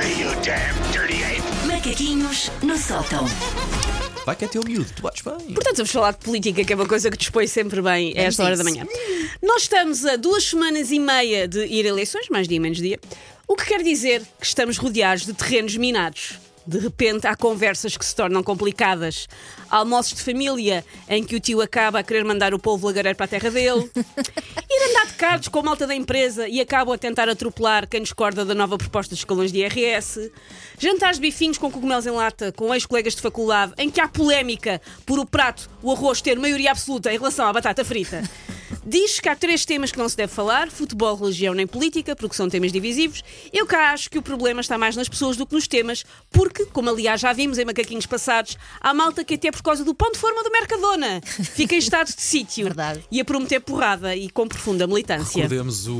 me, you damn dirty ape! Macaquinhos no sótão. Vai que é teu miúdo, tu bates bem. Portanto, vamos falar de política, que é uma coisa que dispõe sempre bem a esta hora da manhã. Nós estamos a duas semanas e meia de ir a eleições, mais dia menos dia, o que quer dizer que estamos rodeados de terrenos minados. De repente há conversas que se tornam complicadas. Almoços de família em que o tio acaba a querer mandar o povo lagareiro para a terra dele. Ir andar de carros com a malta da empresa e acabam a tentar atropelar quem discorda da nova proposta de escalões de IRS. Jantares de bifinhos com cogumelos em lata com ex-colegas de faculdade em que há polémica por o prato, o arroz ter maioria absoluta em relação à batata frita. Diz que há três temas que não se deve falar: futebol, religião nem política, porque são temas divisivos. Eu cá acho que o problema está mais nas pessoas do que nos temas, porque, como aliás já vimos em macaquinhos passados, há malta que até por causa do pão de forma do Mercadona fica em estado de sítio Verdade. e a prometer porrada e com profunda militância. Recordemos o,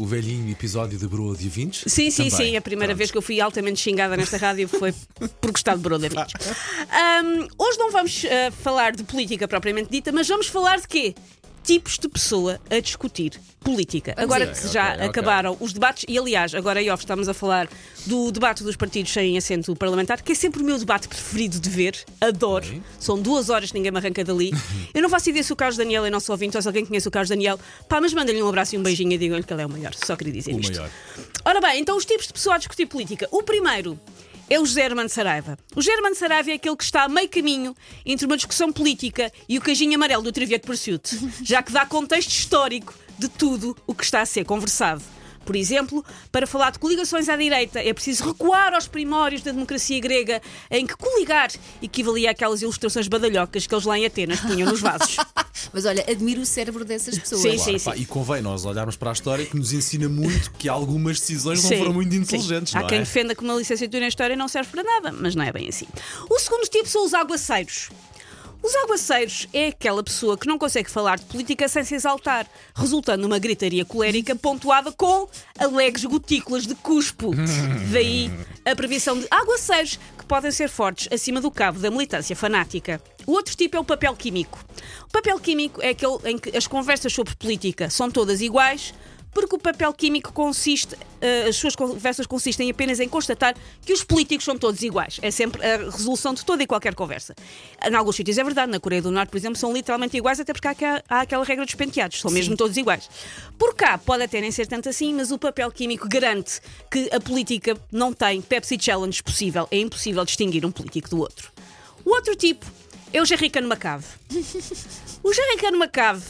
o velhinho episódio de Broa de Vintes. Sim, sim, Também. sim. A primeira Pronto. vez que eu fui altamente xingada nesta rádio foi por gostar de Broda um, Hoje não vamos uh, falar de política propriamente dita, mas vamos falar de quê? Tipos de pessoa a discutir política. agora que já Ok, ok. acabaram os debates, e aliás, agora off estamos a falar do debate dos partidos sem assento parlamentar, que é sempre o meu debate preferido de ver. Adoro. Ok. São duas horas que ninguém me arranca dali. Eu não faço ideia se o Carlos Daniel é nosso ouvinte ou se alguém conhece o Carlos Daniel. Pá, mas manda-lhe um abraço e um beijinho e digam-lhe que ele é o maior. Só queria dizer O isto. maior. Ora bem, então os tipos de pessoa a discutir política. O primeiro é o José Hermano Saraiva. O José Hermano Saraiva é aquele que está a meio caminho entre uma discussão política e o cajinho amarelo do Trivia de Pursuit, já que dá contexto histórico de tudo o que está a ser conversado. Por exemplo, para falar de coligações à direita, é preciso recuar aos primórdios da democracia grega, em que coligar equivalia àquelas ilustrações badalhocas que eles lá em Atenas punham nos vasos. Mas olha, admiro o cérebro dessas pessoas. Sim, Claro, sim, pá, sim. E convém nós olharmos para a história que nos ensina muito que algumas decisões não Sim, foram muito sim. inteligentes, Há não quem é? defenda que uma licenciatura em História não serve para nada, mas não é bem assim. O segundo tipo são os aguaceiros. Os aguaceiros é aquela pessoa que não consegue falar de política sem se exaltar, resultando numa gritaria colérica pontuada com alegres gotículas de cuspo. Daí a previsão de aguaceiros podem ser fortes acima do cabo da militância fanática. O outro tipo é o papel químico. O papel químico é aquele em que as conversas sobre política são todas iguais, porque o papel químico consiste, eh, as suas conversas consistem apenas em constatar que os políticos são todos iguais. É sempre a resolução de toda e qualquer conversa. Em alguns sítios é verdade, na Coreia do Norte, por exemplo, são literalmente iguais, até porque há, há aquela regra dos penteados, são mesmo todos iguais. Por cá pode até nem ser tanto assim, mas o papel químico garante que a política não tem Pepsi Challenge possível. É impossível distinguir um político do outro. O outro tipo é o Jerricano Macave. O Jerricano Macave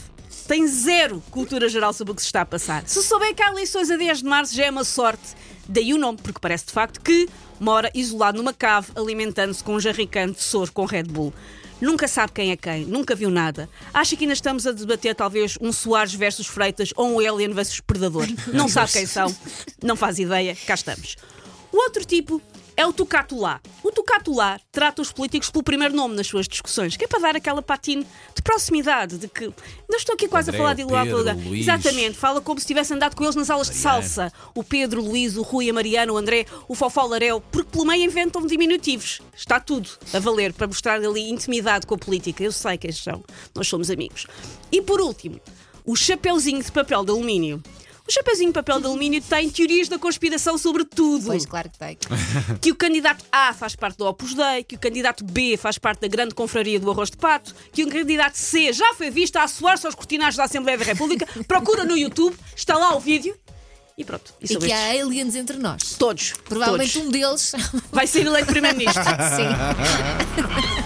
tem zero cultura geral sobre o que se está a passar. Se souber que há eleições a 10 de março, já é uma sorte. Daí o nome, porque parece de facto que mora isolado numa cave, alimentando-se com um jarricano de soro com Red Bull. Nunca sabe quem é quem, nunca viu nada. Acha que ainda estamos a debater talvez um Soares versus Freitas ou um Alien versus Predador. Não sabe quem são, não faz ideia, cá estamos. O outro tipo é o Tucatulá. O Tucatulá trata os políticos pelo primeiro nome nas suas discussões, que é para dar aquela patina de proximidade, de que não estou aqui quase André, a falar de Luís. Exatamente, fala como se tivesse andado com eles nas aulas de salsa. O Pedro, o Luís, o Rui, a Mariana, o André, o Fofó o Lareu, porque pelo meio inventam diminutivos. Está tudo a valer para mostrar ali intimidade com a política. Eu sei quem são, nós somos amigos. E por último, o chapeuzinho de papel de alumínio. O chapeuzinho de papel de alumínio tem teorias da conspiração sobre tudo Pois, claro que tem. que o candidato A faz parte do Opus Dei, que o candidato B faz parte da grande confraria do arroz de pato, que o candidato C já foi visto a assoar-se aos cortinados da Assembleia da República, procura no YouTube, está lá o vídeo e pronto. E E que há aliens entre nós. Todos. Provavelmente todos. um deles. Vai ser eleito primeiro-ministro. Sim.